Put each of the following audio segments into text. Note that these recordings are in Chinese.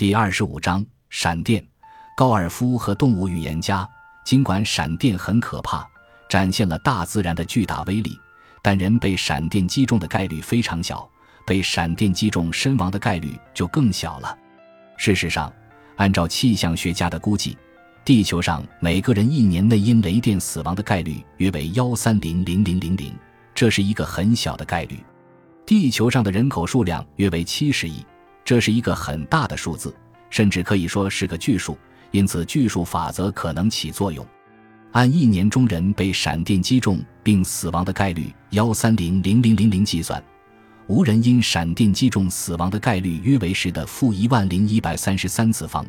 第二十五章闪电。高尔夫和动物语言家，尽管闪电很可怕，展现了大自然的巨大威力，但人被闪电击中的概率非常小，被闪电击中身亡的概率就更小了。事实上，按照气象学家的估计，地球上每个人一年内因雷电死亡的概率约为幺三零零零零零，这是一个很小的概率。地球上的人口数量约为七十亿。这是一个很大的数字，甚至可以说是个巨数，因此巨数法则可能起作用。按一年中人被闪电击中并死亡的概率幺三零零零零零计算，无人因闪电击中死亡的概率约为十的负一万零一百三十三次方。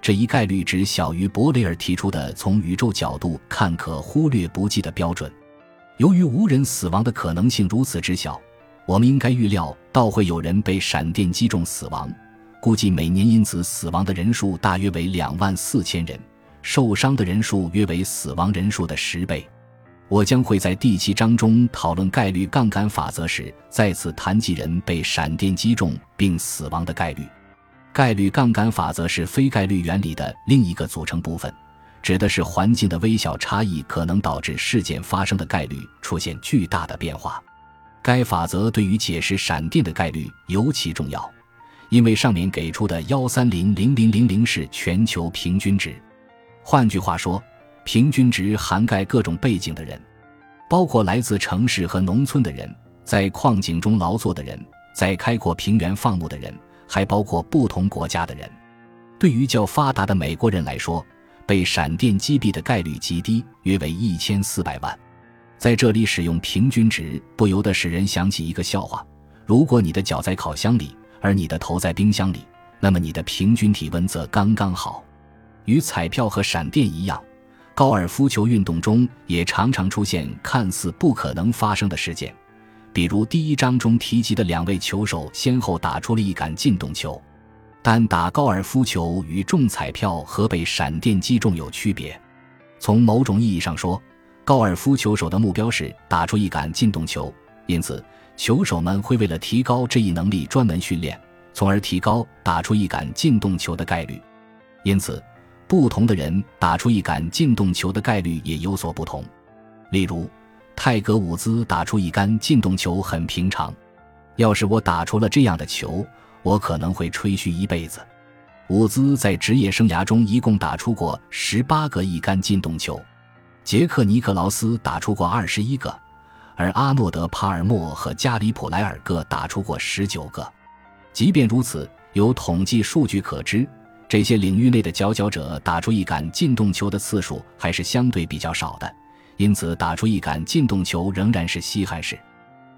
这一概率值小于伯雷尔提出的从宇宙角度看可忽略不计的标准。由于无人死亡的可能性如此之小。我们应该预料到会有人被闪电击中死亡，估计每年因此死亡的人数大约为两万四千人，受伤的人数约为死亡人数的十倍。我将会在第七章中讨论概率杠杆法则时再次谈及人被闪电击中并死亡的概率。概率杠杆法则是非概率原理的另一个组成部分，指的是环境的微小差异可能导致事件发生的概率出现巨大的变化。该法则对于解释闪电的概率尤其重要，因为上面给出的幺三零零零零零是全球平均值。换句话说，平均值涵盖各种背景的人，包括来自城市和农村的人，在矿井中劳作的人，在开阔平原放牧的人，还包括不同国家的人。对于较发达的美国人来说，被闪电击毙的概率极低，约为一千四百万。在这里使用平均值，不由得使人想起一个笑话：如果你的脚在烤箱里，而你的头在冰箱里，那么你的平均体温则刚刚好。与彩票和闪电一样，高尔夫球运动中也常常出现看似不可能发生的事件，比如第一章中提及的两位球手先后打出了一杆进洞球。但打高尔夫球与中彩票和被闪电击中有区别。从某种意义上说，高尔夫球手的目标是打出一杆进洞球，因此球手们会为了提高这一能力专门训练，从而提高打出一杆进洞球的概率。因此，不同的人打出一杆进洞球的概率也有所不同。例如，泰格伍兹打出一杆进洞球很平常。要是我打出了这样的球，我可能会吹嘘一辈子。伍兹在职业生涯中一共打出过十八个一杆进洞球。杰克·尼克劳斯打出过二十一个，而阿诺德·帕尔默和加里·普莱尔各打出过十九个。即便如此，有统计数据可知，这些领域内的佼佼者打出一杆进洞球的次数还是相对比较少的，因此打出一杆进洞球仍然是稀罕事。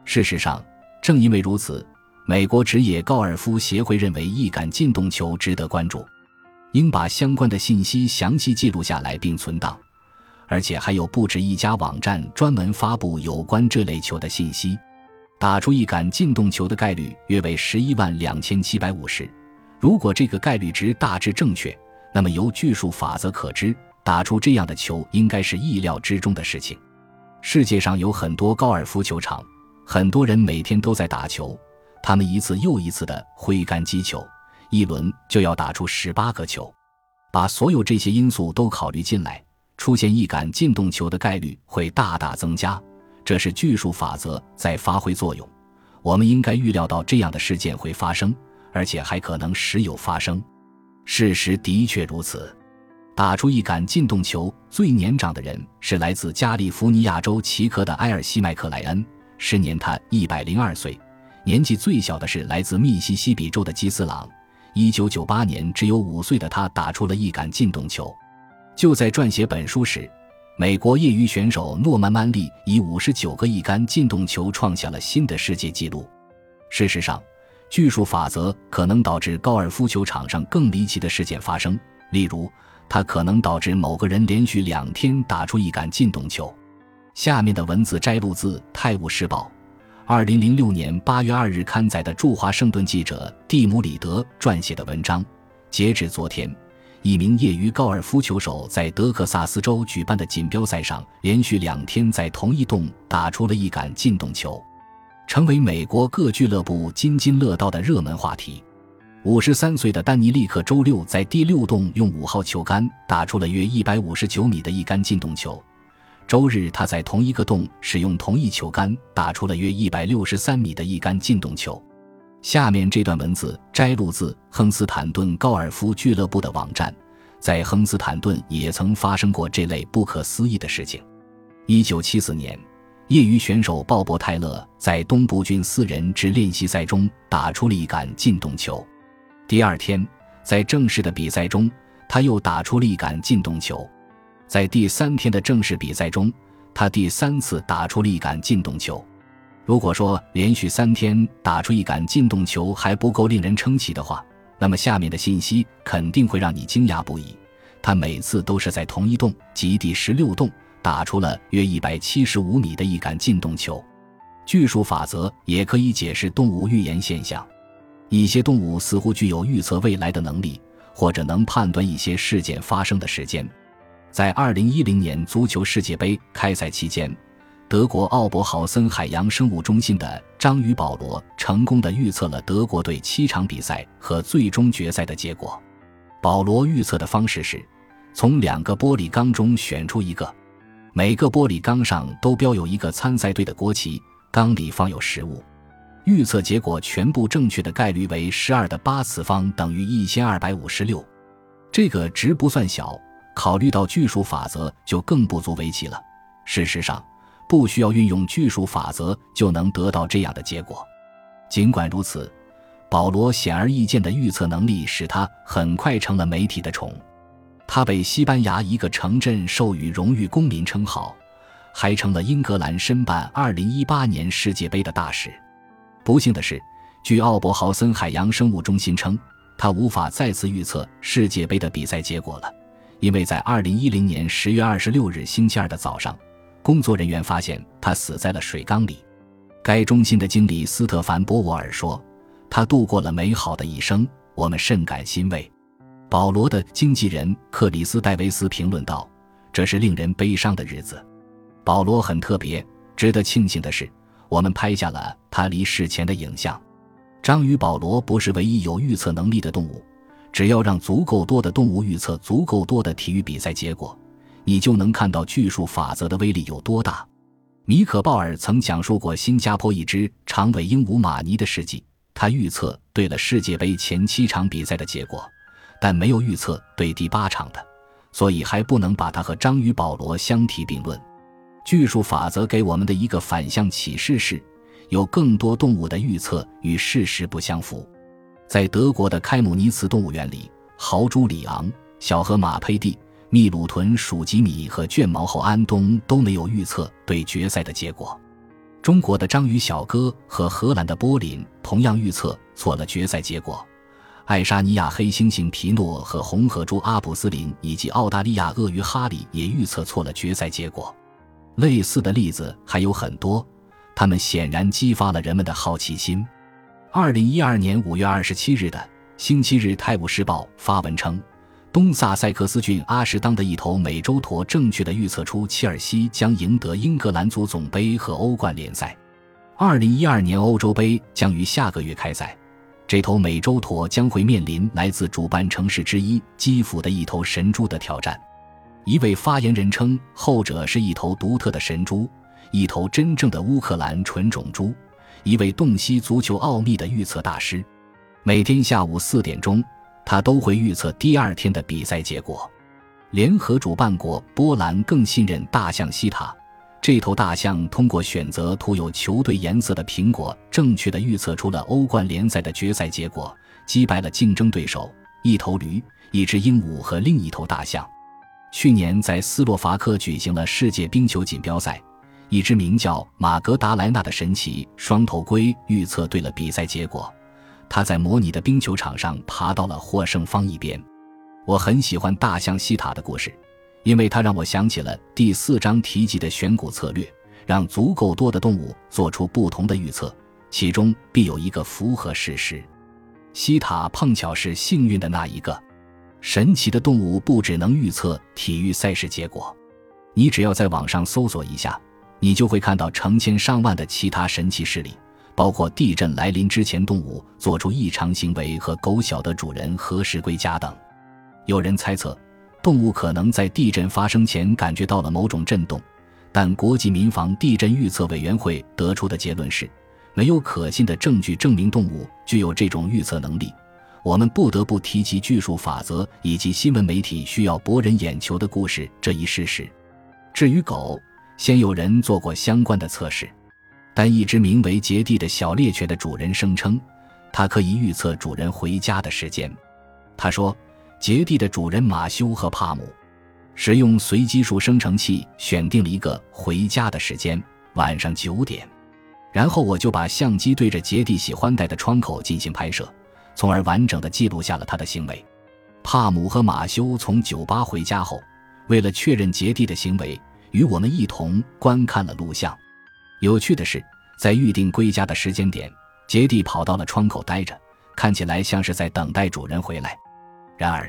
事实上，正因为如此，美国职业高尔夫协会认为一杆进洞球值得关注，应把相关的信息详细记录下来并存档。而且还有不止一家网站专门发布有关这类球的信息。打出一杆进洞球的概率约为十一万两千七百五十。如果这个概率值大致正确，那么由巨数法则可知，打出这样的球应该是意料之中的事情。世界上有很多高尔夫球场，很多人每天都在打球，他们一次又一次的挥杆击球，一轮就要打出十八个球。把所有这些因素都考虑进来。出现一杆进洞球的概率会大大增加，这是巨数法则在发挥作用。我们应该预料到这样的事件会发生，而且还可能时有发生。事实的确如此。打出一杆进洞球最年长的人是来自加利福尼亚州奇科的埃尔西麦克莱恩，时年他一百零二岁。年纪最小的是来自密西西比州的基斯朗，一九九八年只有五岁的他打出了一杆进洞球。就在撰写本书时，美国业余选手诺曼·曼利以五十九个一杆进洞球创下了新的世界纪录。事实上，巨数法则可能导致高尔夫球场上更离奇的事件发生，例如，它可能导致某个人连续两天打出一杆进洞球。下面的文字摘录自《泰晤士报》二零零六年八月二日刊载的驻华盛顿记者蒂姆·里德撰写的文章。截至昨天。一名业余高尔夫球手在德克萨斯州举办的锦标赛上，连续两天在同一洞打出了一杆进洞球，成为美国各俱乐部津津乐道的热门话题。五十三岁的丹尼利克周六在第六洞用五号球杆打出了约一百五十九米的一杆进洞球。周日，他在同一个洞使用同一球杆打出了约一百六十三米的一杆进洞球。下面这段文字摘录自亨斯坦顿高尔夫俱乐部的网站。在亨斯坦顿也曾发生过这类不可思议的事情。一九七四年，业余选手鲍勃·泰勒在东部郡四人制练习赛中打出了一杆进洞球。第二天，在正式的比赛中，他又打出了一杆进洞球。在第三天的正式比赛中，他第三次打出了一杆进洞球。如果说连续三天打出一杆进洞球还不够令人称奇的话，那么下面的信息肯定会让你惊讶不已。他每次都是在同一洞，即第十六洞，打出了约一百七十五米的一杆进洞球。巨数法则也可以解释动物预言现象。一些动物似乎具有预测未来的能力，或者能判断一些事件发生的时间。在二零一零年足球世界杯开赛期间。德国奥伯豪森海洋生物中心的章鱼保罗成功的预测了德国队七场比赛和最终决赛的结果。保罗预测的方式是，从两个玻璃缸中选出一个，每个玻璃缸上都标有一个参赛队的国旗，缸里放有食物。预测结果全部正确的概率为十二的八次方等于一千二百五十六，这个值不算小，考虑到巨数法则就更不足为奇了。事实上。不需要运用巨数法则就能得到这样的结果。尽管如此，保罗显而易见的预测能力使他很快成了媒体的宠。他被西班牙一个城镇授予荣誉公民称号，还成了英格兰申办2018年世界杯的大使。不幸的是，据奥伯豪森海洋生物中心称，他无法再次预测世界杯的比赛结果了，因为在2010年10月26日星期二的早上。工作人员发现他死在了水缸里。该中心的经理斯特凡·波沃尔说：“他度过了美好的一生，我们甚感欣慰。”保罗的经纪人克里斯·戴维斯评论道：“这是令人悲伤的日子。保罗很特别，值得庆幸的是，我们拍下了他离世前的影像。章鱼保罗不是唯一有预测能力的动物，只要让足够多的动物预测足够多的体育比赛结果。”你就能看到巨数法则的威力有多大。米可鲍尔曾讲述过新加坡一只长尾鹦鹉马尼的事迹，他预测对了世界杯前七场比赛的结果，但没有预测对第八场的，所以还不能把它和章鱼保罗相提并论。巨数法则给我们的一个反向启示是，有更多动物的预测与事实不相符。在德国的开姆尼茨动物园里，豪猪里昂、小河马佩蒂。秘鲁豚属吉米和卷毛猴安东都没有预测对决赛的结果。中国的章鱼小哥和荷兰的波林同样预测错了决赛结果。爱沙尼亚黑猩猩皮诺和红河猪阿普斯林以及澳大利亚鳄鱼哈利也预测错了决赛结果。类似的例子还有很多，他们显然激发了人们的好奇心。二零一二年五月二十七日的《星期日泰晤士报》发文称。东萨塞克斯郡阿什当的一头美洲驼正确的预测出切尔西将赢得英格兰足总杯和欧冠联赛。二零一二年欧洲杯将于下个月开赛，这头美洲驼将会面临来自主办城市之一基辅的一头神猪的挑战。一位发言人称，后者是一头独特的神猪，一头真正的乌克兰纯种猪，一位洞悉足球奥秘的预测大师。每天下午四点钟。他都会预测第二天的比赛结果。联合主办国波兰更信任大象西塔。这头大象通过选择涂有球队颜色的苹果，正确的预测出了欧冠联赛的决赛结果，击败了竞争对手一头驴、一只鹦鹉和另一头大象。去年在斯洛伐克举行了世界冰球锦标赛，一只名叫马格达莱纳的神奇双头龟预测对了比赛结果。他在模拟的冰球场上爬到了获胜方一边。我很喜欢大象西塔的故事，因为它让我想起了第四章提及的选股策略，让足够多的动物做出不同的预测，其中必有一个符合事实。西塔碰巧是幸运的那一个。神奇的动物不只能预测体育赛事结果，你只要在网上搜索一下，你就会看到成千上万的其他神奇事例。包括地震来临之前动物做出异常行为和狗晓得主人何时归家等。有人猜测，动物可能在地震发生前感觉到了某种震动，但国际民防地震预测委员会得出的结论是，没有可信的证据证明动物具有这种预测能力。我们不得不提及巨数法则以及新闻媒体需要博人眼球的故事这一事实。至于狗，先有人做过相关的测试。但一只名为杰蒂的小猎犬的主人声称，它可以预测主人回家的时间。他说，杰蒂的主人马修和帕姆使用随机数生成器选定了一个回家的时间，晚上九点。然后我就把相机对着杰蒂喜欢戴的窗口进行拍摄，从而完整的记录下了他的行为。帕姆和马修从酒吧回家后，为了确认杰蒂的行为，与我们一同观看了录像。有趣的是，在预定归家的时间点，杰蒂跑到了窗口待着，看起来像是在等待主人回来。然而，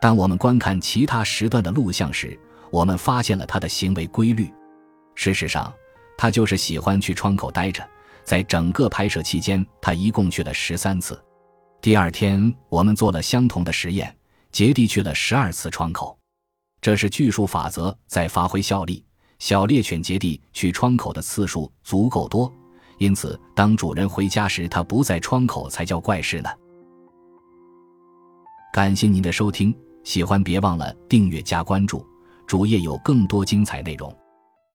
当我们观看其他时段的录像时，我们发现了他的行为规律。事实上，他就是喜欢去窗口待着。在整个拍摄期间，他一共去了十三次。第二天，我们做了相同的实验，杰蒂去了十二次窗口。这是巨数法则在发挥效力。小猎犬杰蒂去窗口的次数足够多，因此当主人回家时，它不在窗口才叫怪事呢。感谢您的收听，喜欢别忘了订阅加关注，主页有更多精彩内容。